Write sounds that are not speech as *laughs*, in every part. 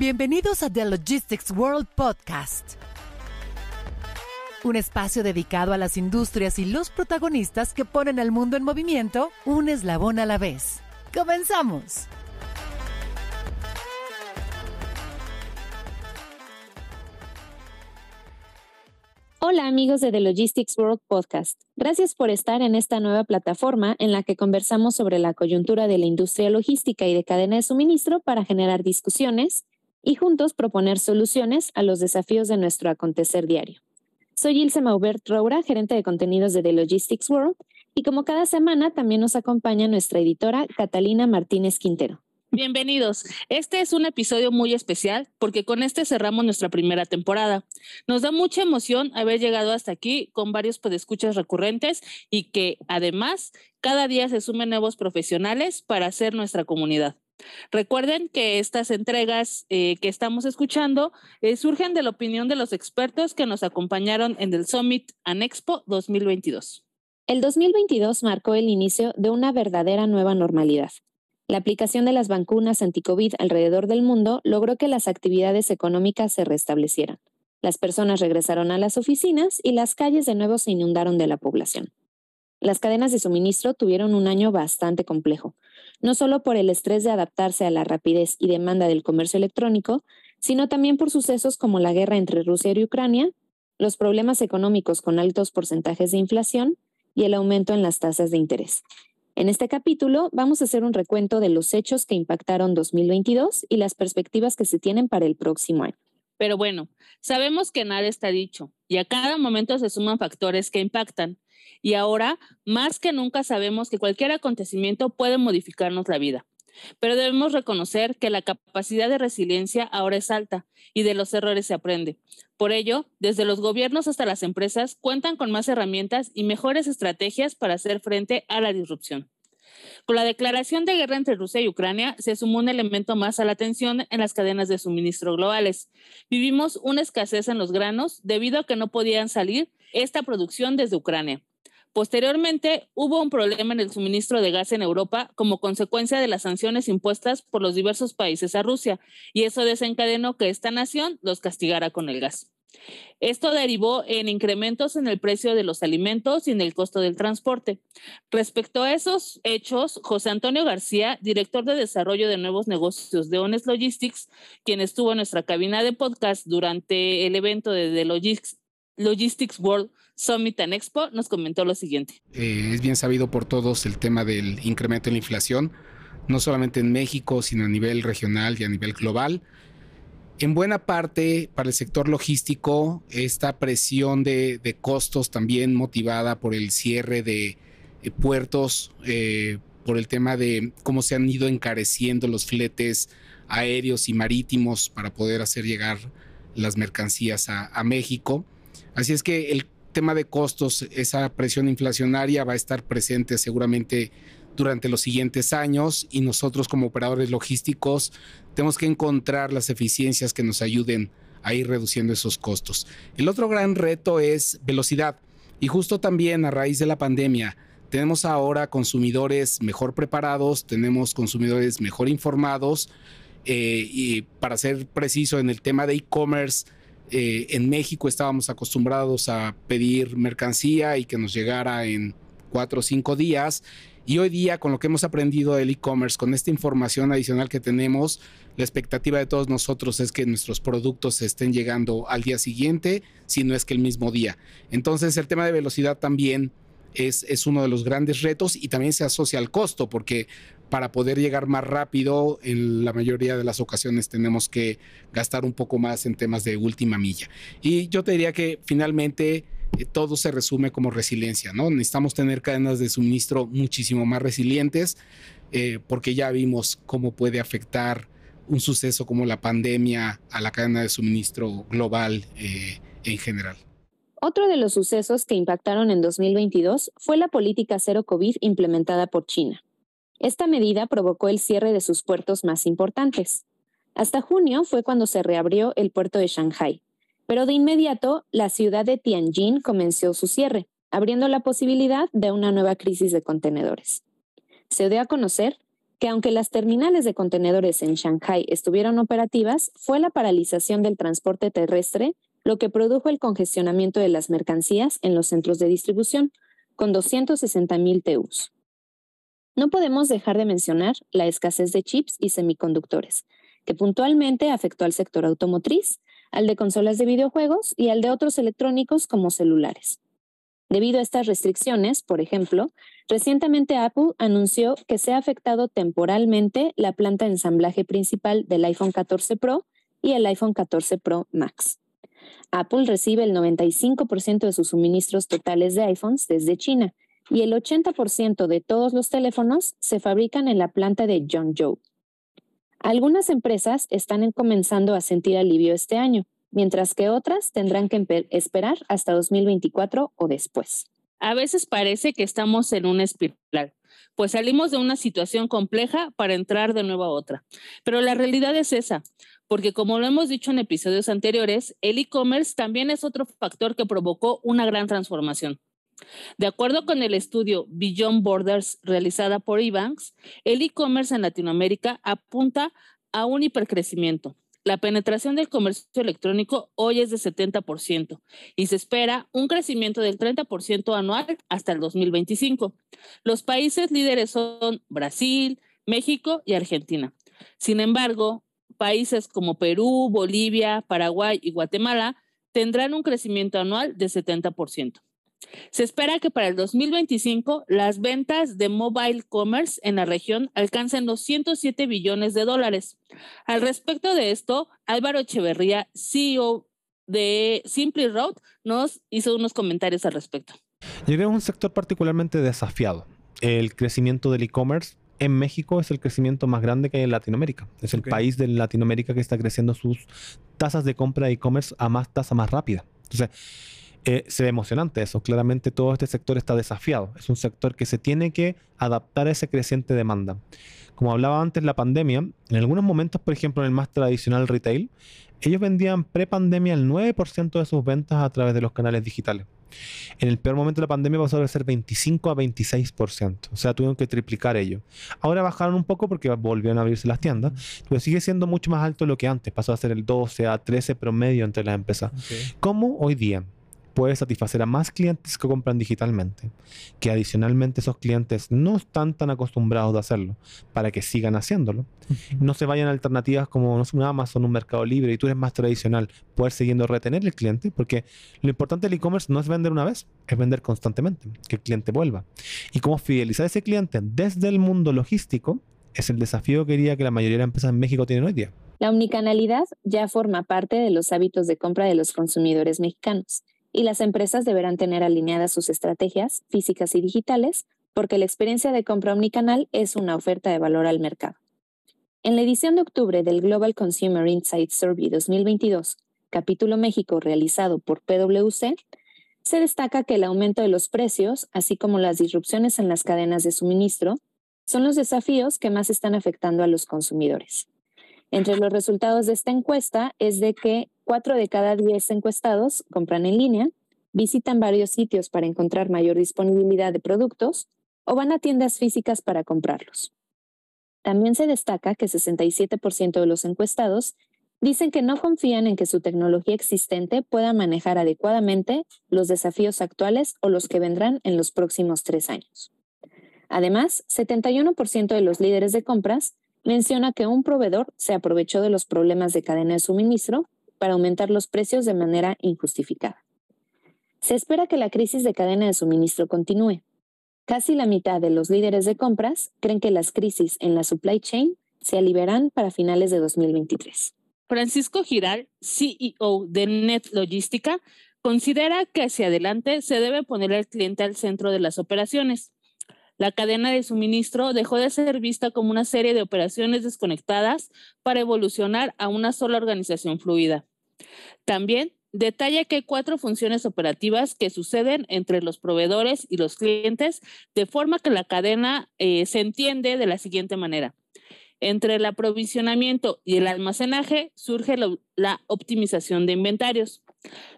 Bienvenidos a The Logistics World Podcast, un espacio dedicado a las industrias y los protagonistas que ponen al mundo en movimiento un eslabón a la vez. ¡Comenzamos! Hola amigos de The Logistics World Podcast. Gracias por estar en esta nueva plataforma en la que conversamos sobre la coyuntura de la industria logística y de cadena de suministro para generar discusiones y juntos proponer soluciones a los desafíos de nuestro acontecer diario. Soy Ilse Maubert Roura, gerente de contenidos de The Logistics World, y como cada semana también nos acompaña nuestra editora Catalina Martínez Quintero. Bienvenidos. Este es un episodio muy especial porque con este cerramos nuestra primera temporada. Nos da mucha emoción haber llegado hasta aquí con varios podescuchas recurrentes y que además cada día se sumen nuevos profesionales para hacer nuestra comunidad. Recuerden que estas entregas eh, que estamos escuchando eh, surgen de la opinión de los expertos que nos acompañaron en el Summit Anexpo 2022. El 2022 marcó el inicio de una verdadera nueva normalidad. La aplicación de las vacunas anti-COVID alrededor del mundo logró que las actividades económicas se restablecieran. Las personas regresaron a las oficinas y las calles de nuevo se inundaron de la población. Las cadenas de suministro tuvieron un año bastante complejo, no solo por el estrés de adaptarse a la rapidez y demanda del comercio electrónico, sino también por sucesos como la guerra entre Rusia y Ucrania, los problemas económicos con altos porcentajes de inflación y el aumento en las tasas de interés. En este capítulo vamos a hacer un recuento de los hechos que impactaron 2022 y las perspectivas que se tienen para el próximo año. Pero bueno, sabemos que nada está dicho y a cada momento se suman factores que impactan. Y ahora, más que nunca, sabemos que cualquier acontecimiento puede modificarnos la vida. Pero debemos reconocer que la capacidad de resiliencia ahora es alta y de los errores se aprende. Por ello, desde los gobiernos hasta las empresas cuentan con más herramientas y mejores estrategias para hacer frente a la disrupción. Con la declaración de guerra entre Rusia y Ucrania se sumó un elemento más a la tensión en las cadenas de suministro globales. Vivimos una escasez en los granos debido a que no podían salir esta producción desde Ucrania. Posteriormente, hubo un problema en el suministro de gas en Europa como consecuencia de las sanciones impuestas por los diversos países a Rusia, y eso desencadenó que esta nación los castigara con el gas. Esto derivó en incrementos en el precio de los alimentos y en el costo del transporte. Respecto a esos hechos, José Antonio García, director de desarrollo de nuevos negocios de Honest Logistics, quien estuvo en nuestra cabina de podcast durante el evento de The Logistics World Summit and Expo, nos comentó lo siguiente. Eh, es bien sabido por todos el tema del incremento en la inflación, no solamente en México, sino a nivel regional y a nivel global. En buena parte para el sector logístico, esta presión de, costos también motivada por el cierre de eh, puertos, eh, por el tema de cómo se han ido encareciendo los fletes aéreos y marítimos para poder hacer llegar las mercancías a, a México. Así es que el tema de costos, esa presión inflacionaria va a estar presente seguramente durante los siguientes años y nosotros como operadores logísticos tenemos que encontrar las eficiencias que nos ayuden a ir reduciendo esos costos. El otro gran reto es velocidad y justo también a raíz de la pandemia tenemos ahora consumidores mejor preparados, tenemos consumidores mejor informados eh, y para ser preciso en el tema de e-commerce, eh, en México estábamos acostumbrados a pedir mercancía y que nos llegara en cuatro o cinco días y hoy día, con lo que hemos aprendido del e-commerce, con esta información adicional que tenemos, la expectativa de todos nosotros es que nuestros productos estén llegando al día siguiente, si no es que el mismo día. Entonces, el tema de velocidad también es, es uno de los grandes retos y también se asocia al costo, porque para poder llegar más rápido, en la mayoría de las ocasiones tenemos que gastar un poco más en temas de última milla. Y yo te diría que finalmente eh, todo se resume como resiliencia, ¿no? Necesitamos tener cadenas de suministro muchísimo más resilientes eh, porque ya vimos cómo puede afectar un suceso como la pandemia a la cadena de suministro global eh, en general. Otro de los sucesos que impactaron en 2022 fue la política cero COVID implementada por China. Esta medida provocó el cierre de sus puertos más importantes. Hasta junio fue cuando se reabrió el puerto de Shanghai, pero de inmediato, la ciudad de Tianjin comenzó su cierre, abriendo la posibilidad de una nueva crisis de contenedores. Se dio a conocer que aunque las terminales de contenedores en Shanghai estuvieron operativas, fue la paralización del transporte terrestre lo que produjo el congestionamiento de las mercancías en los centros de distribución, con 260.000 TEUs. No podemos dejar de mencionar la escasez de chips y semiconductores, que puntualmente afectó al sector automotriz, al de consolas de videojuegos y al de otros electrónicos como celulares. Debido a estas restricciones, por ejemplo, recientemente Apple anunció que se ha afectado temporalmente la planta de ensamblaje principal del iPhone 14 Pro y el iPhone 14 Pro Max. Apple recibe el 95% de sus suministros totales de iPhones desde China y el 80% de todos los teléfonos se fabrican en la planta de Zhengzhou. Algunas empresas están comenzando a sentir alivio este año, mientras que otras tendrán que esperar hasta 2024 o después. A veces parece que estamos en una espiral, pues salimos de una situación compleja para entrar de nuevo a otra. Pero la realidad es esa, porque como lo hemos dicho en episodios anteriores, el e-commerce también es otro factor que provocó una gran transformación. De acuerdo con el estudio Beyond Borders realizada por eBanks, el e-commerce en Latinoamérica apunta a un hipercrecimiento, la penetración del comercio electrónico hoy es de 70% y se espera un crecimiento del 30% anual hasta el 2025. Los países líderes son Brasil, México y Argentina. Sin embargo, países como Perú, Bolivia, Paraguay y Guatemala tendrán un crecimiento anual de 70%. Se espera que para el 2025 las ventas de mobile commerce en la región alcancen los 107 billones de dólares. Al respecto de esto, Álvaro Echeverría, CEO de Simply Road, nos hizo unos comentarios al respecto. Yo creo que es un sector particularmente desafiado. El crecimiento del e-commerce en México es el crecimiento más grande que hay en Latinoamérica. Es el país de Latinoamérica que está creciendo sus tasas de compra de e-commerce a más tasa más rápida. Entonces, eh, se ve emocionante eso. Claramente todo este sector está desafiado. Es un sector que se tiene que adaptar a esa creciente demanda. Como hablaba antes, la pandemia, en algunos momentos, por ejemplo, en el más tradicional retail, ellos vendían pre-pandemia el 9% de sus ventas a través de los canales digitales. En el peor momento de la pandemia pasó a ser 25 a 26%. O sea, tuvieron que triplicar ello. Ahora bajaron un poco porque volvieron a abrirse las tiendas, pero sigue siendo mucho más alto de lo que antes. Pasó a ser el 12 a 13 promedio entre las empresas. ¿Cómo hoy día? Puede satisfacer a más clientes que compran digitalmente, que adicionalmente esos clientes no están tan acostumbrados de hacerlo, para que sigan haciéndolo. No se vayan a alternativas como no sé, un Amazon, un Mercado Libre, y tú eres más tradicional, poder siguiendo retener el cliente, porque lo importante del e-commerce no es vender una vez, es vender constantemente, que el cliente vuelva. Y cómo fidelizar a ese cliente desde el mundo logístico es el desafío que diría que la mayoría de las empresas en México tienen hoy día. La omnicanalidad ya forma parte de los hábitos de compra de los consumidores mexicanos y las empresas deberán tener alineadas sus estrategias físicas y digitales porque la experiencia de compra omnicanal es una oferta de valor al mercado. En la edición de octubre del Global Consumer Insights Survey 2022, capítulo México realizado por PwC, se destaca que el aumento de los precios, así como las disrupciones en las cadenas de suministro, son los desafíos que más están afectando a los consumidores. Entre los resultados de esta encuesta es de que 4 de cada 10 encuestados compran en línea, visitan varios sitios para encontrar mayor disponibilidad de productos o van a tiendas físicas para comprarlos. También se destaca que 67% de los encuestados dicen que no confían en que su tecnología existente pueda manejar adecuadamente los desafíos actuales o los que vendrán en los próximos tres años. Además, 71% de los líderes de compras menciona que un proveedor se aprovechó de los problemas de cadena de suministro para aumentar los precios de manera injustificada. Se espera que la crisis de cadena de suministro continúe. Casi la mitad de los líderes de compras creen que las crisis en la supply chain se aliviarán para finales de 2023. Francisco Giral, CEO de Net Logística, considera que hacia adelante se debe poner al cliente al centro de las operaciones la cadena de suministro dejó de ser vista como una serie de operaciones desconectadas para evolucionar a una sola organización fluida. También detalla que hay cuatro funciones operativas que suceden entre los proveedores y los clientes, de forma que la cadena eh, se entiende de la siguiente manera. Entre el aprovisionamiento y el almacenaje surge la optimización de inventarios.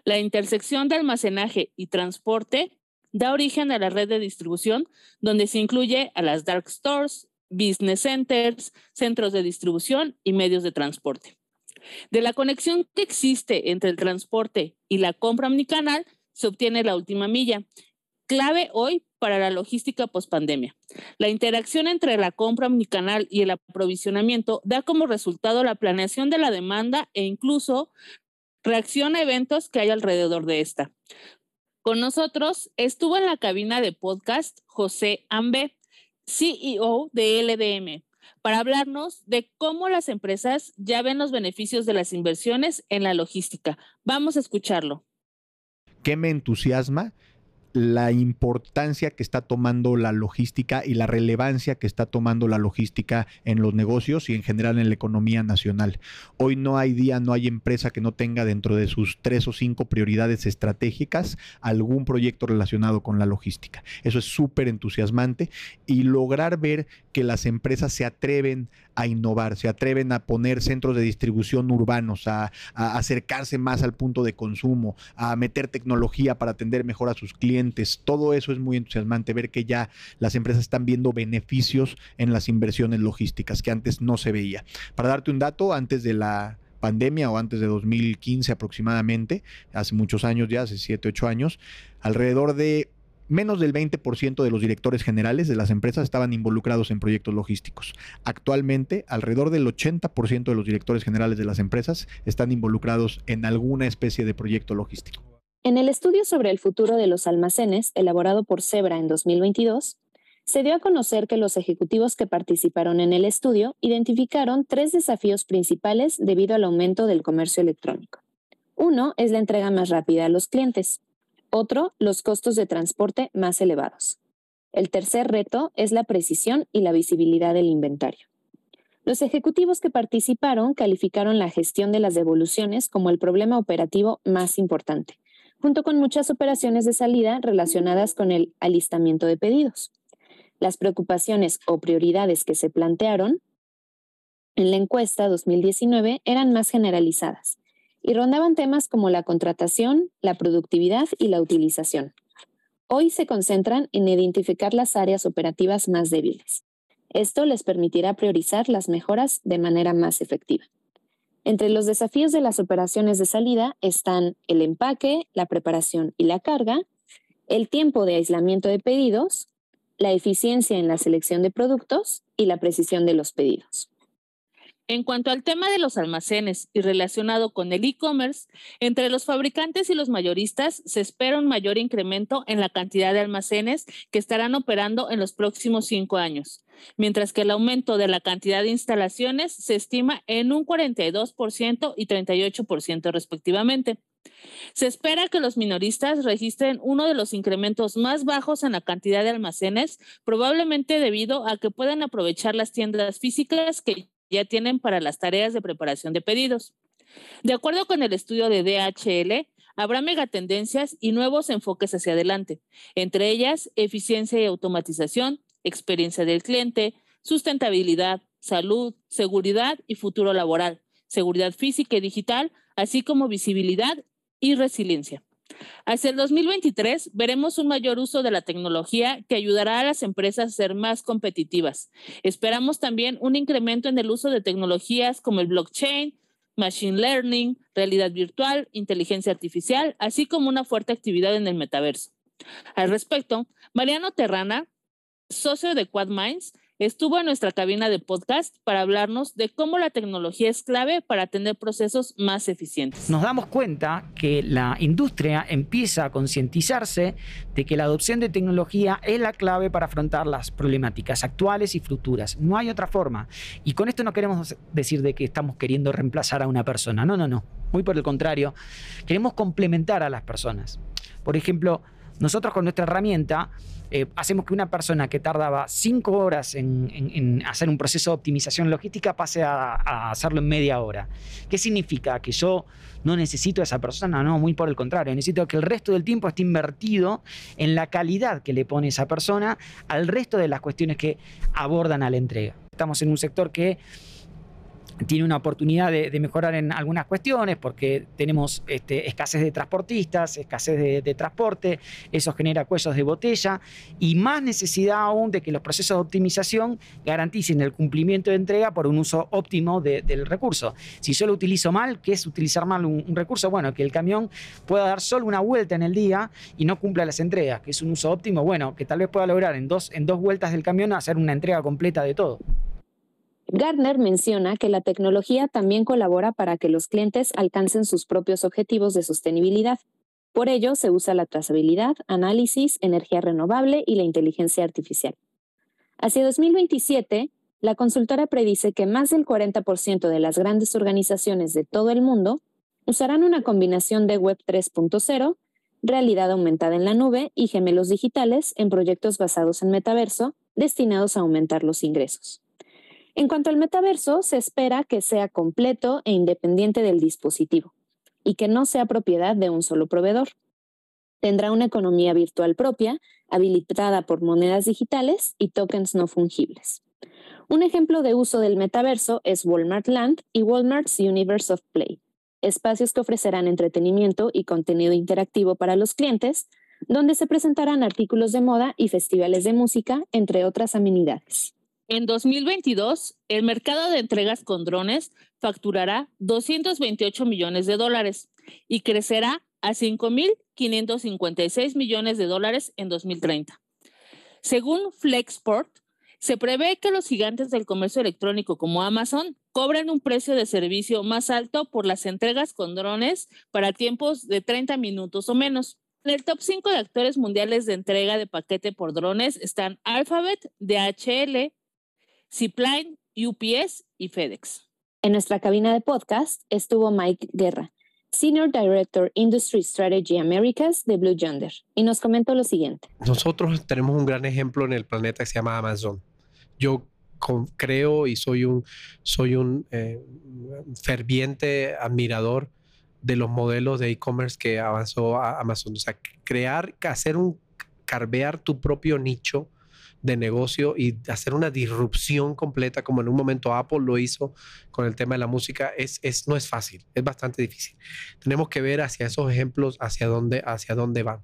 La intersección de almacenaje y transporte da origen a la red de distribución, donde se incluye a las dark stores, business centers, centros de distribución y medios de transporte. De la conexión que existe entre el transporte y la compra omnicanal, se obtiene la última milla, clave hoy para la logística pospandemia. La interacción entre la compra omnicanal y el aprovisionamiento da como resultado la planeación de la demanda e incluso reacción a eventos que hay alrededor de esta. Con nosotros estuvo en la cabina de podcast José Ambe, CEO de LDM, para hablarnos de cómo las empresas ya ven los beneficios de las inversiones en la logística. Vamos a escucharlo. ¿Qué me entusiasma? La importancia que está tomando la logística y la relevancia que está tomando la logística en los negocios y en general en la economía nacional. Hoy no hay día, no hay empresa que no tenga dentro de sus tres o cinco prioridades estratégicas algún proyecto relacionado con la logística. Eso es súper entusiasmante y lograr ver que las empresas se atreven a innovar, se atreven a poner centros de distribución urbanos, a, acercarse más al punto de consumo, a meter tecnología para atender mejor a sus clientes todo eso es muy entusiasmante, ver que ya las empresas están viendo beneficios en las inversiones logísticas que antes no se veía. Para darte un dato, antes de la pandemia o antes de 2015 aproximadamente, hace muchos años ya, hace 7, 8 años, alrededor de menos del 20% de los directores generales de las empresas estaban involucrados en proyectos logísticos. Actualmente, alrededor del 80% de los directores generales de las empresas están involucrados en alguna especie de proyecto logístico. En el estudio sobre el futuro de los almacenes, elaborado por Zebra en 2022, se dio a conocer que los ejecutivos que participaron en el estudio identificaron tres desafíos principales debido al aumento del comercio electrónico. Uno es la entrega más rápida a los clientes. Otro, los costos de transporte más elevados. El tercer reto es la precisión y la visibilidad del inventario. Los ejecutivos que participaron calificaron la gestión de las devoluciones como el problema operativo más importante junto con muchas operaciones de salida relacionadas con el alistamiento de pedidos. Las preocupaciones o prioridades que se plantearon en la encuesta 2019 eran más generalizadas y rondaban temas como la contratación, la productividad y la utilización. Hoy se concentran en identificar las áreas operativas más débiles. Esto les permitirá priorizar las mejoras de manera más efectiva. Entre los desafíos de las operaciones de salida están el empaque, la preparación y la carga, el tiempo de aislamiento de pedidos, la eficiencia en la selección de productos y la precisión de los pedidos. En cuanto al tema de los almacenes y relacionado con el e-commerce, entre los fabricantes y los mayoristas se espera un mayor incremento en la cantidad de almacenes que estarán operando en los próximos cinco años, mientras que el aumento de la cantidad de instalaciones se estima en un 42% y 38% respectivamente. Se espera que los minoristas registren uno de los incrementos más bajos en la cantidad de almacenes, probablemente debido a que pueden aprovechar las tiendas físicas que ya tienen para las tareas de preparación de pedidos. De acuerdo con el estudio de DHL, habrá megatendencias y nuevos enfoques hacia adelante, entre ellas eficiencia y automatización, experiencia del cliente, sustentabilidad, salud, seguridad y futuro laboral, seguridad física y digital, así como visibilidad y resiliencia. Hacia el 2023 veremos un mayor uso de la tecnología que ayudará a las empresas a ser más competitivas. Esperamos también un incremento en el uso de tecnologías como el blockchain, machine learning, realidad virtual, inteligencia artificial, así como una fuerte actividad en el metaverso. Al respecto, Mariano Terrana, socio de Quad Minds, estuvo en nuestra cabina de podcast para hablarnos de cómo la tecnología es clave para tener procesos más eficientes. Nos damos cuenta que la industria empieza a concientizarse de que la adopción de tecnología es la clave para afrontar las problemáticas actuales y futuras. No hay otra forma. Y con esto no queremos decir de que estamos queriendo reemplazar a una persona. No, no, no. Muy por el contrario. Queremos complementar a las personas. Por ejemplo, nosotros con nuestra herramienta eh, hacemos que una persona que tardaba cinco horas en, hacer un proceso de optimización logística pase a, hacerlo en media hora. ¿Qué significa? Que yo no necesito a esa persona, no, muy por el contrario, necesito que el resto del tiempo esté invertido en la calidad que le pone esa persona al resto de las cuestiones que abordan a la entrega. Estamos en un sector que tiene una oportunidad de, mejorar en algunas cuestiones porque tenemos este, escasez de transportistas, escasez de, transporte, eso genera cuellos de botella y más necesidad aún de que los procesos de optimización garanticen el cumplimiento de entrega por un uso óptimo del recurso. Si yo lo utilizo mal, ¿qué es utilizar mal un, recurso? Bueno, que el camión pueda dar solo una vuelta en el día y no cumpla las entregas, que es un uso óptimo, bueno, que tal vez pueda lograr en dos, en dos vueltas del camión hacer una entrega completa de todo. Gardner menciona que la tecnología también colabora para que los clientes alcancen sus propios objetivos de sostenibilidad. Por ello, se usa la trazabilidad, análisis, energía renovable y la inteligencia artificial. Hacia 2027, la consultora predice que más del 40% de las grandes organizaciones de todo el mundo usarán una combinación de Web 3.0, realidad aumentada en la nube y gemelos digitales en proyectos basados en metaverso destinados a aumentar los ingresos. En cuanto al metaverso, se espera que sea completo e independiente del dispositivo y que no sea propiedad de un solo proveedor. Tendrá una economía virtual propia, habilitada por monedas digitales y tokens no fungibles. Un ejemplo de uso del metaverso es Walmart Land y Walmart's Universe of Play, espacios que ofrecerán entretenimiento y contenido interactivo para los clientes, donde se presentarán artículos de moda y festivales de música, entre otras amenidades. En 2022, el mercado de entregas con drones facturará 228 millones de dólares y crecerá a 5.556 millones de dólares en 2030. Según Flexport, se prevé que los gigantes del comercio electrónico como Amazon cobren un precio de servicio más alto por las entregas con drones para tiempos de 30 minutos o menos. En el top 5 de actores mundiales de entrega de paquete por drones están Alphabet, DHL, Zipline, UPS y FedEx. En nuestra cabina de podcast estuvo Mike Guerra, Senior Director Industry Strategy Americas de Blue Yonder, y nos comentó lo siguiente. Nosotros tenemos un gran ejemplo en el planeta que se llama Amazon. Yo creo y soy un, soy un eh, ferviente admirador de los modelos de e-commerce que avanzó a Amazon. O sea, crear, hacer un, carvear tu propio nicho de negocio y hacer una disrupción completa como en un momento Apple lo hizo con el tema de la música es, es, no es fácil, es bastante difícil. Tenemos que ver hacia esos ejemplos, hacia dónde, hacia dónde van.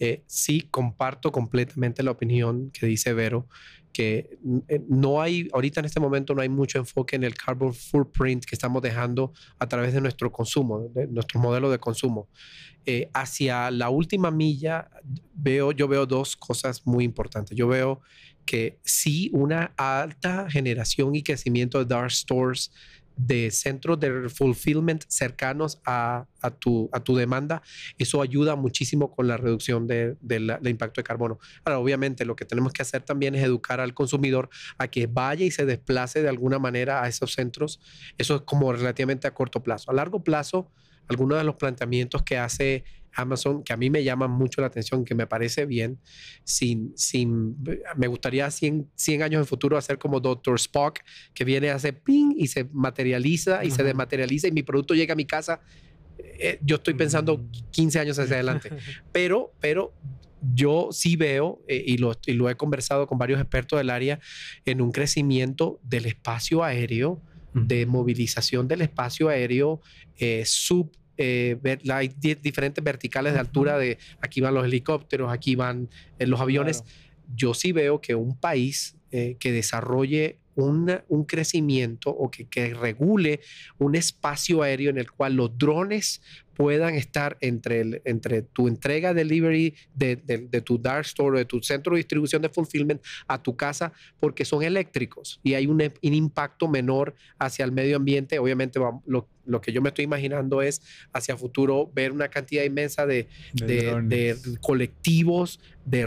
Eh, sí, comparto completamente la opinión que dice Vero que eh, no hay, ahorita en este momento no hay mucho enfoque en el carbon footprint que estamos dejando a través de nuestro consumo, de nuestro modelo de consumo. Eh, hacia la última milla veo, yo veo dos cosas muy importantes. Yo veo que sí, una alta generación y crecimiento de dark stores de centros de fulfillment cercanos a, tu, a tu demanda, eso ayuda muchísimo con la reducción del de, impacto de carbono. Ahora, obviamente, lo que tenemos que hacer también es educar al consumidor a que vaya y se desplace de alguna manera a esos centros. Eso es como relativamente a corto plazo. A largo plazo, algunos de los planteamientos que hace Amazon que a mí me llaman mucho la atención, que me parece bien, sin, sin, me gustaría 100, 100 años en futuro hacer como Dr. Spock, que viene, hace ping y se materializa y se desmaterializa y mi producto llega a mi casa. Eh, yo estoy pensando 15 mm. años hacia adelante, *laughs* pero, pero yo sí veo, eh, y, lo, y, lo, he conversado con varios expertos del área, en un crecimiento del espacio aéreo, de movilización del espacio aéreo eh, sub eh, hay diferentes verticales de altura de aquí van los helicópteros, aquí van eh, los aviones. Yo sí veo que un país eh, que desarrolle un crecimiento o que, que, regule un espacio aéreo en el cual los drones puedan estar entre, el, entre tu entrega delivery de, de, tu dark store, de tu centro de distribución de fulfillment a tu casa, porque son eléctricos y hay un, un impacto menor hacia el medio ambiente. Obviamente lo, lo, que yo me estoy imaginando es hacia futuro ver una cantidad inmensa de, de colectivos, de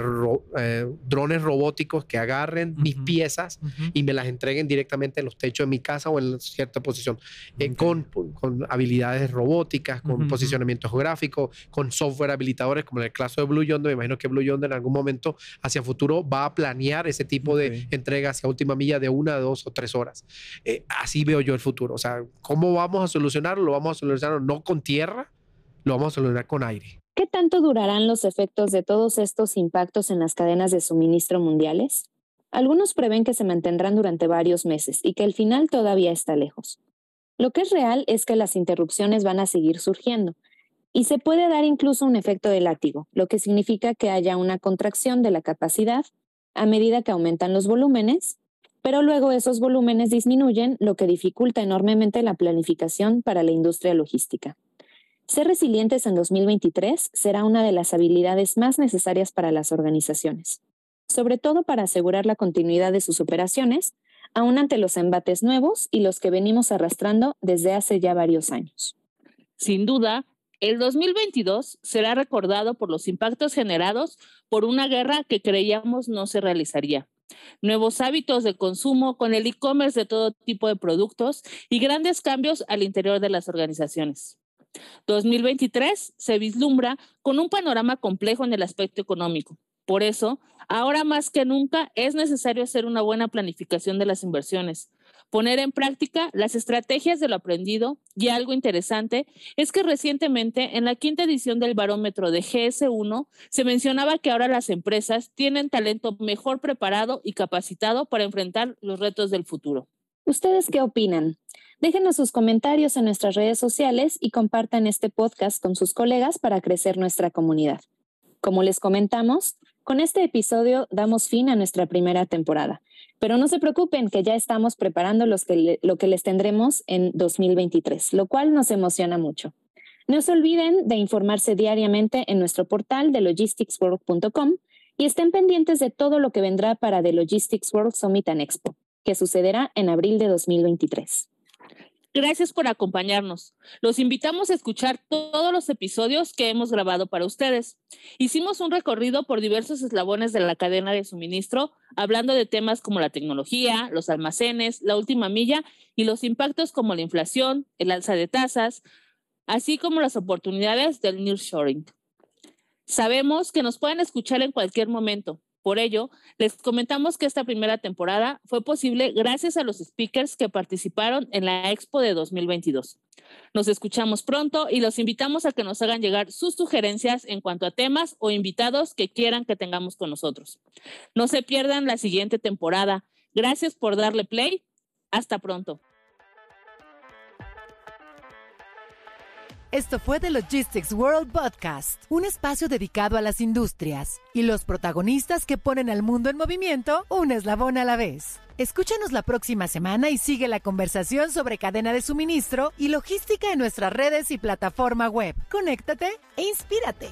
eh, drones robóticos que agarren mis piezas y me las entreguen directamente en los techos de mi casa o en cierta posición, eh, con, con, habilidades robóticas, con posicionamiento geográfico, con software habilitadores, como en el caso de Blue Yonder. Me imagino que Blue Yonder en algún momento hacia futuro va a planear ese tipo de entrega hacia última milla de una, dos o tres horas. Eh, así veo yo el futuro. O sea, ¿cómo vamos a solucionarlo? Lo vamos a solucionar no con tierra, lo vamos a solucionar con aire. ¿Qué tanto durarán los efectos de todos estos impactos en las cadenas de suministro mundiales? Algunos prevén que se mantendrán durante varios meses y que el final todavía está lejos. Lo que es real es que las interrupciones van a seguir surgiendo y se puede dar incluso un efecto de látigo, lo que significa que haya una contracción de la capacidad a medida que aumentan los volúmenes, pero luego esos volúmenes disminuyen, lo que dificulta enormemente la planificación para la industria logística. Ser resilientes en 2023 será una de las habilidades más necesarias para las organizaciones, sobre todo para asegurar la continuidad de sus operaciones, aún ante los embates nuevos y los que venimos arrastrando desde hace ya varios años. Sin duda, el 2022 será recordado por los impactos generados por una guerra que creíamos no se realizaría. Nuevos hábitos de consumo con el e-commerce de todo tipo de productos y grandes cambios al interior de las organizaciones. 2023 se vislumbra con un panorama complejo en el aspecto económico. Por eso, ahora más que nunca es necesario hacer una buena planificación de las inversiones, poner en práctica las estrategias de lo aprendido y algo interesante es que recientemente en la quinta edición del barómetro de GS1 se mencionaba que ahora las empresas tienen talento mejor preparado y capacitado para enfrentar los retos del futuro. ¿Ustedes qué opinan? Déjenos sus comentarios en nuestras redes sociales y compartan este podcast con sus colegas para crecer nuestra comunidad. Como les comentamos, con este episodio damos fin a nuestra primera temporada, pero no se preocupen que ya estamos preparando lo que les tendremos en 2023, lo cual nos emociona mucho. No se olviden de informarse diariamente en nuestro portal de logisticsworld.com y estén pendientes de todo lo que vendrá para The Logistics World Summit and Expo, que sucederá en abril de 2023. Gracias por acompañarnos. Los invitamos a escuchar todos los episodios que hemos grabado para ustedes. Hicimos un recorrido por diversos eslabones de la cadena de suministro, hablando de temas como la tecnología, los almacenes, la última milla y los impactos como la inflación, el alza de tasas, así como las oportunidades del nearshoring. Sabemos que nos pueden escuchar en cualquier momento. Por ello, les comentamos que esta primera temporada fue posible gracias a los speakers que participaron en la Expo de 2022. Nos escuchamos pronto y los invitamos a que nos hagan llegar sus sugerencias en cuanto a temas o invitados que quieran que tengamos con nosotros. No se pierdan la siguiente temporada. Gracias por darle play. Hasta pronto. Esto fue The Logistics World Podcast, un espacio dedicado a las industrias y los protagonistas que ponen al mundo en movimiento un eslabón a la vez. Escúchanos la próxima semana y sigue la conversación sobre cadena de suministro y logística en nuestras redes y plataforma web. Conéctate e inspírate.